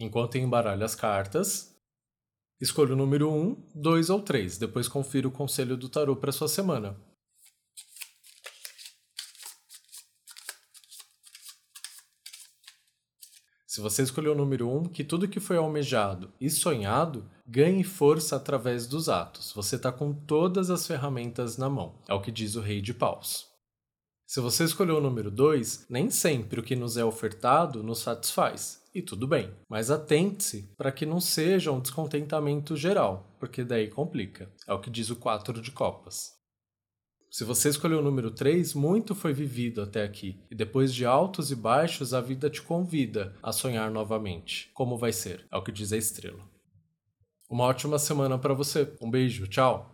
Enquanto embaralha as cartas, escolha o número 1, 2 ou 3. Depois confira o conselho do tarô para sua semana. Se você escolheu o número 1, que tudo que foi almejado e sonhado ganhe força através dos atos. Você está com todas as ferramentas na mão. É o que diz o Rei de Paus. Se você escolheu o número 2, nem sempre o que nos é ofertado nos satisfaz. E tudo bem. Mas atente-se para que não seja um descontentamento geral, porque daí complica. É o que diz o 4 de Copas. Se você escolheu o número 3, muito foi vivido até aqui, e depois de altos e baixos, a vida te convida a sonhar novamente. Como vai ser? É o que diz a estrela. Uma ótima semana para você. Um beijo, tchau!